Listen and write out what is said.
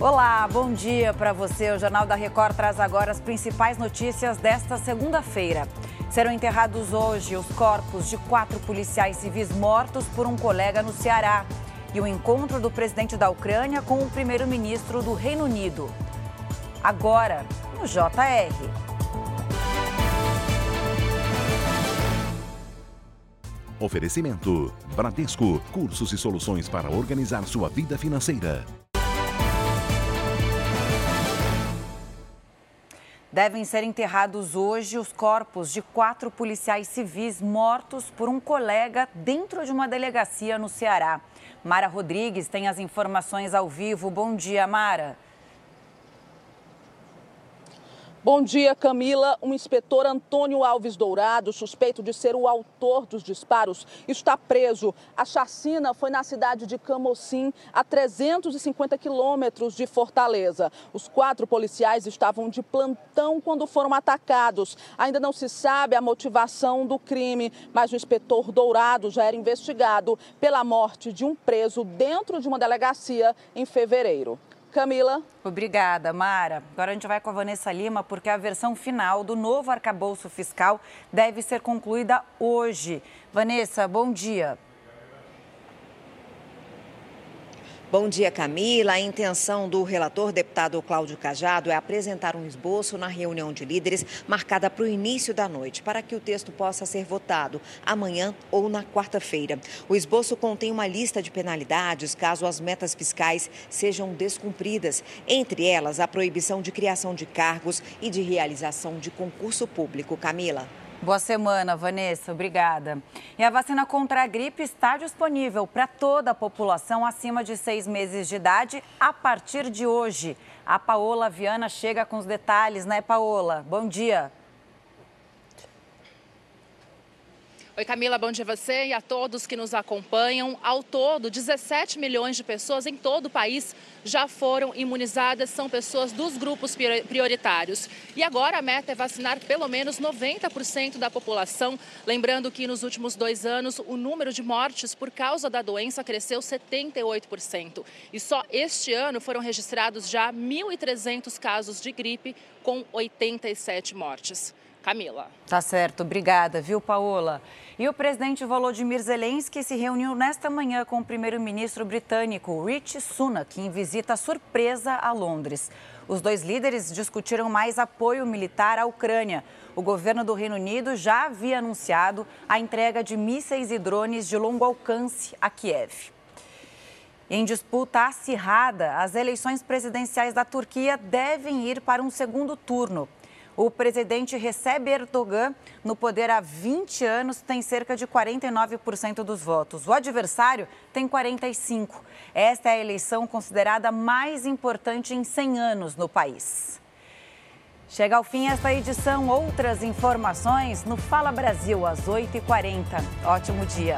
Olá, bom dia para você. O Jornal da Record traz agora as principais notícias desta segunda-feira. Serão enterrados hoje os corpos de quatro policiais civis mortos por um colega no Ceará e o encontro do presidente da Ucrânia com o primeiro-ministro do Reino Unido. Agora, no JR. Oferecimento: Bradesco, cursos e soluções para organizar sua vida financeira. Devem ser enterrados hoje os corpos de quatro policiais civis mortos por um colega dentro de uma delegacia no Ceará. Mara Rodrigues tem as informações ao vivo. Bom dia, Mara. Bom dia, Camila. O inspetor Antônio Alves Dourado, suspeito de ser o autor dos disparos, está preso. A chacina foi na cidade de Camocim, a 350 quilômetros de Fortaleza. Os quatro policiais estavam de plantão quando foram atacados. Ainda não se sabe a motivação do crime, mas o inspetor Dourado já era investigado pela morte de um preso dentro de uma delegacia em fevereiro. Camila. Obrigada, Mara. Agora a gente vai com a Vanessa Lima, porque a versão final do novo arcabouço fiscal deve ser concluída hoje. Vanessa, bom dia. Bom dia, Camila. A intenção do relator, deputado Cláudio Cajado, é apresentar um esboço na reunião de líderes marcada para o início da noite, para que o texto possa ser votado amanhã ou na quarta-feira. O esboço contém uma lista de penalidades caso as metas fiscais sejam descumpridas, entre elas a proibição de criação de cargos e de realização de concurso público. Camila. Boa semana, Vanessa. Obrigada. E a vacina contra a gripe está disponível para toda a população acima de seis meses de idade a partir de hoje. A Paola Viana chega com os detalhes, né, Paola? Bom dia. Oi, Camila, bom dia a você e a todos que nos acompanham. Ao todo, 17 milhões de pessoas em todo o país já foram imunizadas, são pessoas dos grupos prioritários. E agora a meta é vacinar pelo menos 90% da população. Lembrando que nos últimos dois anos o número de mortes por causa da doença cresceu 78%. E só este ano foram registrados já 1.300 casos de gripe, com 87 mortes. Camila. Tá certo, obrigada, viu, Paola? E o presidente Volodymyr Zelensky se reuniu nesta manhã com o primeiro-ministro britânico Rich Sunak em visita surpresa a Londres. Os dois líderes discutiram mais apoio militar à Ucrânia. O governo do Reino Unido já havia anunciado a entrega de mísseis e drones de longo alcance a Kiev. Em disputa acirrada, as eleições presidenciais da Turquia devem ir para um segundo turno. O presidente recebe Erdogan no poder há 20 anos, tem cerca de 49% dos votos. O adversário tem 45%. Esta é a eleição considerada mais importante em 100 anos no país. Chega ao fim esta edição. Outras informações no Fala Brasil, às 8h40. Ótimo dia.